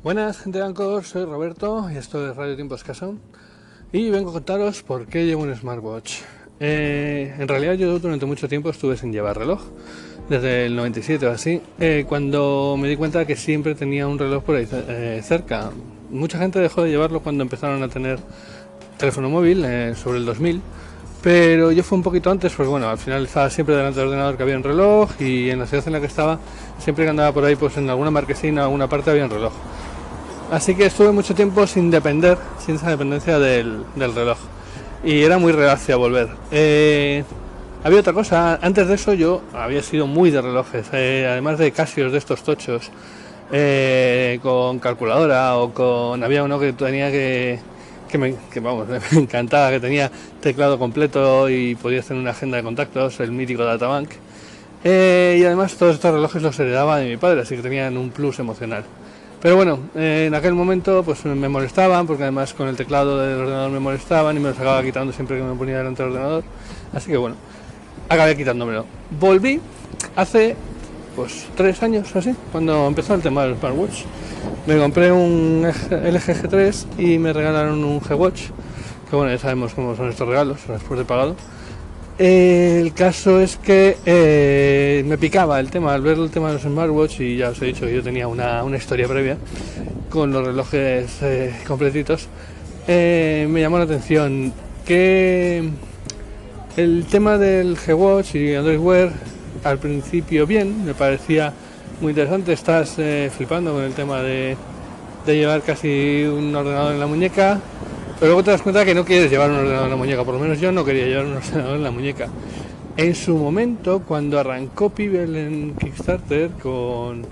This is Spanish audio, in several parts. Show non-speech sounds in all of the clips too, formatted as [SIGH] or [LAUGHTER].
Buenas, gente de Anchor, soy Roberto y esto es Radio Tiempo Escaso. Y vengo a contaros por qué llevo un smartwatch. Eh, en realidad, yo durante mucho tiempo estuve sin llevar reloj, desde el 97 o así, eh, cuando me di cuenta que siempre tenía un reloj por ahí eh, cerca. Mucha gente dejó de llevarlo cuando empezaron a tener teléfono móvil, sobre el 2000. Pero yo fui un poquito antes, pues bueno, al final estaba siempre delante del ordenador que había un reloj y en la ciudad en la que estaba, siempre que andaba por ahí, pues en alguna marquesina, alguna parte había un reloj. Así que estuve mucho tiempo sin depender, sin esa dependencia del, reloj. Y era muy reacio a volver. Eh, había otra cosa, antes de eso yo había sido muy de relojes, eh, además de Casios de estos tochos, eh, con calculadora o con... Había uno que tenía que... Que me, vamos, [LAUGHS] me encantaba, que tenía teclado completo y podía hacer una agenda de contactos, el mítico Databank. y además todos estos relojes los heredaba de mi padre, así que tenían un plus emocional. Pero bueno, eh, en aquel momento pues me molestaban, porque además con el teclado del ordenador me molestaban y me los acababa quitando siempre que me ponía delante del ordenador. Así que bueno, acabé quitándomelo. Volví hace pues tres años así, cuando empezó el tema del smartwatch. Me compré un LG G3 y me regalaron un G-Watch, que bueno, ya sabemos cómo son estos regalos, después de pagado. El caso es que eh, me picaba el tema, al ver el tema de los smartwatch, y ya os he dicho que yo tenía una, historia previa con los relojes eh, completitos, eh, me llamó la atención que el tema del G-Watch y Android Wear al principio bien, me parecía muy interesante, estás flipando con el tema de, de llevar casi un ordenador en la muñeca, pero luego te das cuenta que no quieres llevar un ordenador en la muñeca, por lo menos yo no quería llevar un ordenador en la muñeca. En su momento, cuando arrancó Pibel en Kickstarter con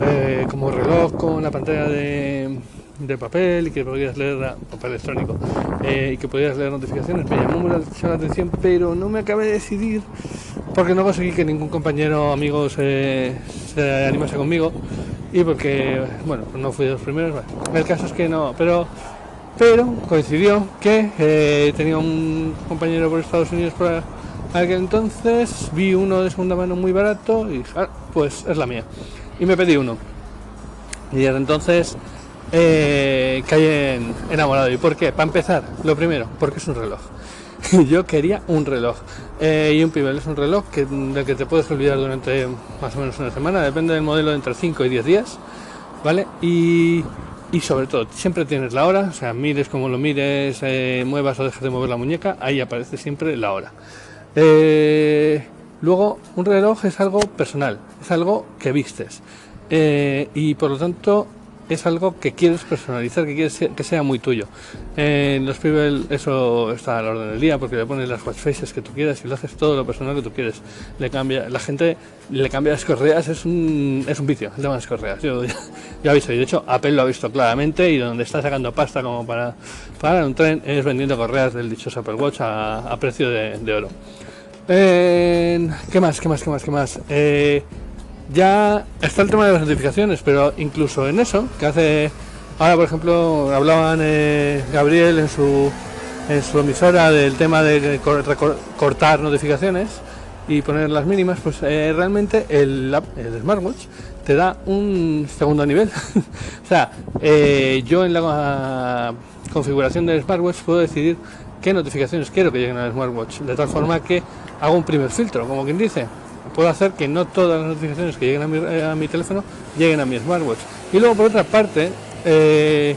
eh, como reloj con la pantalla de, papel y que podías leer papel electrónico eh, y que podías leer notificaciones, me llamó mucho la atención, pero no me acabé de decidir porque no conseguí que ningún compañero o amigo se, se animase conmigo y porque, bueno, no fui de los primeros. el caso es que no, pero pero coincidió que eh, tenía un compañero por Estados Unidos por aquel entonces, vi uno de segunda mano muy barato y ah, pues es la mía. Y me pedí uno. Y desde entonces eh, caí enamorado. ¿Y por qué? Para empezar, lo primero, porque es un reloj. [LAUGHS] Yo quería un reloj. Eh, y un Pibel es un reloj que, del que te puedes olvidar durante más o menos una semana, depende del modelo, de entre 5 y 10 días. ¿Vale? Y y sobre todo siempre tienes la hora, o sea, mires como lo mires, eh, muevas o dejes de mover la muñeca, ahí aparece siempre la hora. Eh, luego, un reloj es algo personal, es algo que vistes eh, y por lo tanto es algo que quieres personalizar, que quieres que sea muy tuyo. En los Pibel eso está a la orden del día porque le pones las watch faces que tú quieras y lo haces todo lo personal que tú quieres. Le cambia, la gente le cambia las correas, es un, es un vicio el tema de las correas. Yo [LAUGHS] ya he visto, y de hecho Apple lo ha visto claramente y donde está sacando pasta como para, para un tren es vendiendo correas del dichoso Apple Watch a, precio de, oro. ¿Qué más? ¿Qué más? ¿Qué más? ¿Qué más? Eh, ya está el tema de las notificaciones, pero incluso en eso, que hace, ahora por ejemplo, hablaban eh, Gabriel en su, en su emisora del tema de cortar notificaciones y poner las mínimas, pues eh, realmente el, el smartwatch te da un segundo nivel. [LAUGHS] o sea, eh, yo en la configuración del smartwatch puedo decidir qué notificaciones quiero que lleguen al smartwatch, de tal forma que hago un primer filtro, como quien dice puedo hacer que no todas las notificaciones que lleguen a mi, eh, a mi teléfono lleguen a mi smartwatch. Y luego, por otra parte, eh,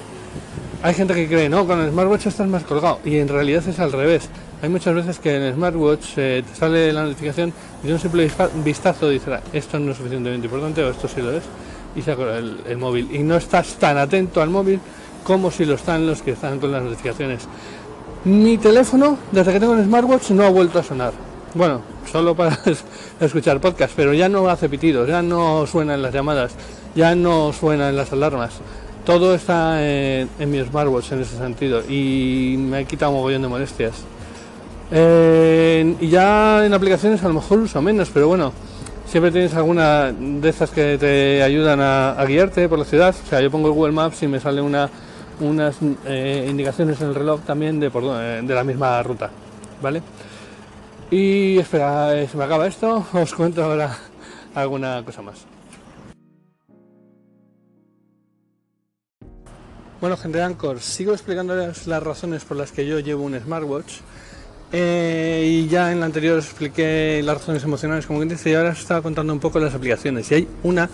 hay gente que cree, no, con el smartwatch estás más colgado. Y en realidad es al revés. Hay muchas veces que en el smartwatch eh, te sale la notificación y de un simple vistazo dice, ah, esto no es suficientemente importante o esto sí lo es, y saco el, el móvil. Y no estás tan atento al móvil como si lo están los que están con las notificaciones. Mi teléfono, desde que tengo el smartwatch, no ha vuelto a sonar. Bueno, solo para [LAUGHS] escuchar podcast, pero ya no hace pitidos, ya no suenan las llamadas, ya no suenan las alarmas. Todo está en, mi smartwatch en ese sentido y me ha quitado un mogollón de molestias. y ya en aplicaciones a lo mejor uso menos, pero bueno, siempre tienes alguna de estas que te ayudan a, guiarte por la ciudad. O sea, yo pongo el Google Maps y me sale una, unas eh, indicaciones en el reloj también de, por, de la misma ruta, ¿vale? Y espera, eh, se me acaba esto, os cuento ahora alguna cosa más. Bueno, gente de Anchor, sigo explicándoles las razones por las que yo llevo un smartwatch. Eh, y ya en la anterior expliqué las razones emocionales, como quien dice, y ahora os estaba contando un poco las aplicaciones. Y hay una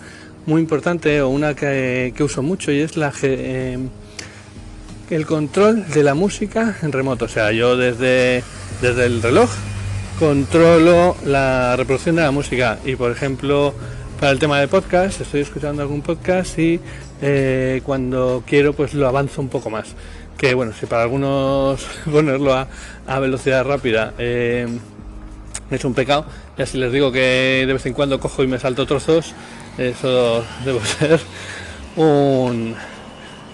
muy importante o una que, uso mucho y es la eh, el control de la música en remoto. O sea, yo desde, desde el reloj controlo la reproducción de la música. Y por ejemplo para el tema de podcast estoy escuchando algún podcast y eh, cuando quiero pues lo avanzo un poco más. Que bueno si para algunos [LAUGHS] ponerlo a, velocidad rápida eh, es un pecado ya si les digo que de vez en cuando cojo y me salto trozos eso debe [LAUGHS] ser un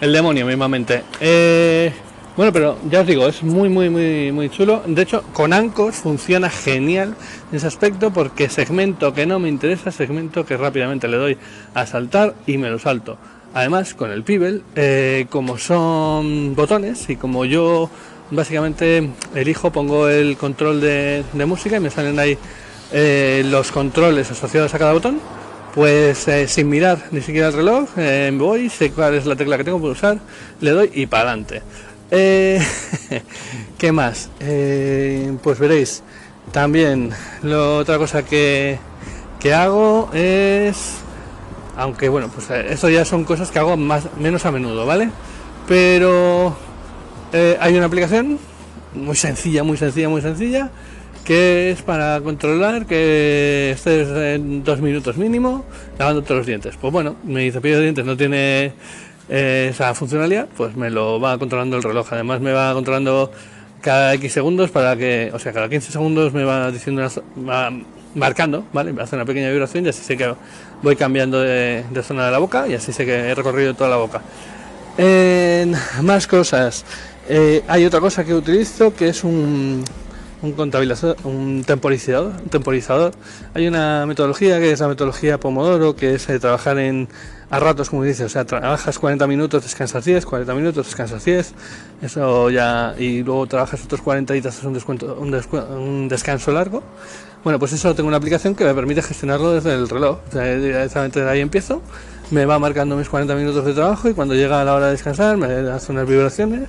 el demonio mismamente. Eh, bueno, pero ya os digo, es muy, muy, muy, muy chulo. De hecho, con Anchor funciona genial en ese aspecto porque segmento que no me interesa, segmento que rápidamente le doy a saltar y me lo salto. Además, con el Pibel, eh, como son botones y como yo básicamente elijo, pongo el control de, música y me salen ahí eh, los controles asociados a cada botón, pues eh, sin mirar ni siquiera el reloj, voy, sé cuál es la tecla que tengo que usar, le doy y para adelante. Eh, [LAUGHS] ¿Qué más? Eh, pues veréis, también la otra cosa que, que hago es, aunque bueno, pues eh, eso ya son cosas que hago más menos a menudo, ¿vale? Pero hay una aplicación muy sencilla, muy sencilla, muy sencilla, que es para controlar que estés en dos minutos mínimo lavando todos los dientes. Pues bueno, mi cepillo de dientes no tiene eh, esa funcionalidad, pues me lo va controlando el reloj. Además me va controlando cada X segundos para que, o sea, cada 15 segundos me va diciendo, va marcando, ¿vale? Me hace una pequeña vibración y así sé que voy cambiando de, zona de la boca y así sé que he recorrido toda la boca. más cosas. Eh, hay otra cosa que utilizo que es un, un contabilizador, un temporizador, temporizador. Hay una metodología que es la metodología Pomodoro, que es eh, trabajar en a ratos, como dice, o sea, trabajas 40 minutos, descansas 10, 40 minutos, descansas 10, eso ya, y luego trabajas otros 40 y te haces un, descuento, un, descanso largo. Bueno, pues eso tengo una aplicación que me permite gestionarlo desde el reloj, o sea, directamente de ahí empiezo, me va marcando mis 40 minutos de trabajo y cuando llega la hora de descansar me hace unas vibraciones,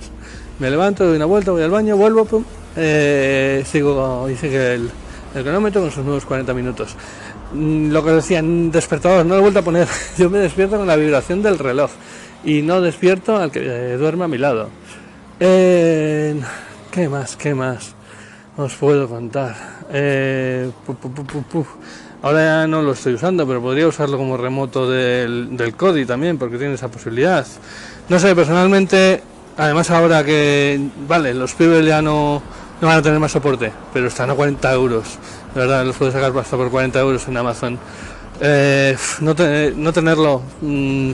me levanto, doy una vuelta, voy al baño, vuelvo, pum, eh, sigo y sigue el, el cronómetro con sus nuevos 40 minutos. Mm, lo que decían, despertador, no lo he vuelto a poner. [LAUGHS] Yo me despierto con la vibración del reloj y no despierto al que duerme a mi lado. ¿Qué más? ¿Qué más? Os puedo contar. Eh, Ahora ya no lo estoy usando, pero podría usarlo como remoto del, del CODI también, porque tiene esa posibilidad. No sé, personalmente, además ahora que, vale, los pibes ya no, no van a tener más soporte, pero están a 40 euros. De verdad, los puedes sacar hasta por 40 euros en Amazon. Eh, no, tenerlo mm,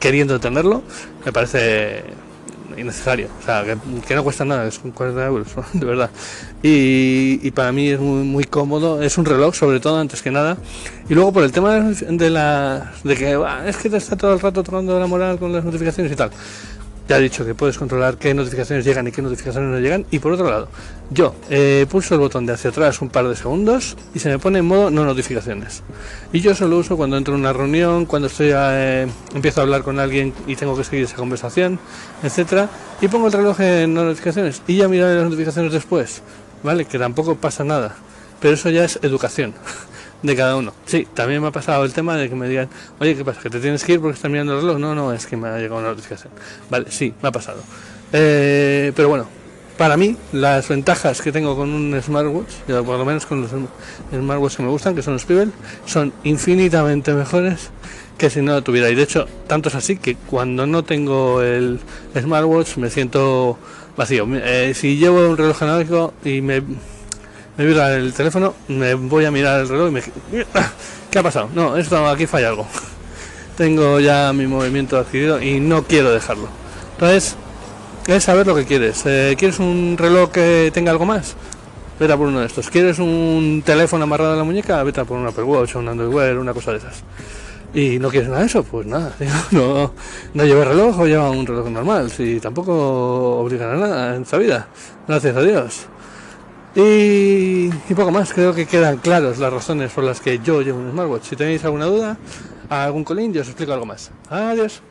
queriendo tenerlo me parece innecesario. O sea, que, no cuesta nada, es 40 euros, [LAUGHS] de verdad. Y, para mí es muy, cómodo, es un reloj sobre todo, antes que nada. Y luego por el tema de que es que te está todo el rato tocando la moral con las notificaciones y tal ya he dicho que puedes controlar qué notificaciones llegan y qué notificaciones no llegan. Y por otro lado, yo eh, pulso el botón de hacia atrás un par de segundos y se me pone en modo no notificaciones. Y yo solo uso cuando entro en una reunión, cuando estoy eh, empiezo a hablar con alguien y tengo que seguir esa conversación, etcétera. Y pongo el reloj en no notificaciones y ya miraré las notificaciones después, ¿vale? Que tampoco pasa nada. Pero eso ya es educación de cada uno. Sí, también me ha pasado el tema de que me digan, oye, ¿qué pasa? ¿Que te tienes que ir porque estás mirando el reloj? No, no, es que me ha llegado una notificación. Vale, sí, me ha pasado. Eh, pero bueno, para mí, las ventajas que tengo con un smartwatch, por lo menos con los smartwatches que me gustan, que son los Pebble, son infinitamente mejores que si no lo tuviera. Y de hecho, tanto es así que cuando no tengo el smartwatch me siento vacío. Eh, si llevo un reloj analógico y me me vibra el teléfono, me voy a mirar el reloj y me... [COUGHS] ¿Qué ha pasado? No, esto aquí falla algo. [LAUGHS] Tengo ya mi movimiento adquirido y no quiero dejarlo. Entonces, es saber lo que quieres. Eh, ¿Quieres un reloj que tenga algo más? Vete por uno de estos. ¿Quieres un teléfono amarrado a la muñeca? Vete a por un Apple Watch un Android Wear, una cosa de esas. ¿Y no quieres nada de eso? Pues nada, [LAUGHS] no, no reloj o lleva un reloj normal. Si tampoco obligan a nada en esta vida. Gracias a Dios. Y, poco más, creo que quedan claras las razones por las que yo llevo un smartwatch. Si tenéis alguna duda, algún colín, yo os explico algo más. Adiós.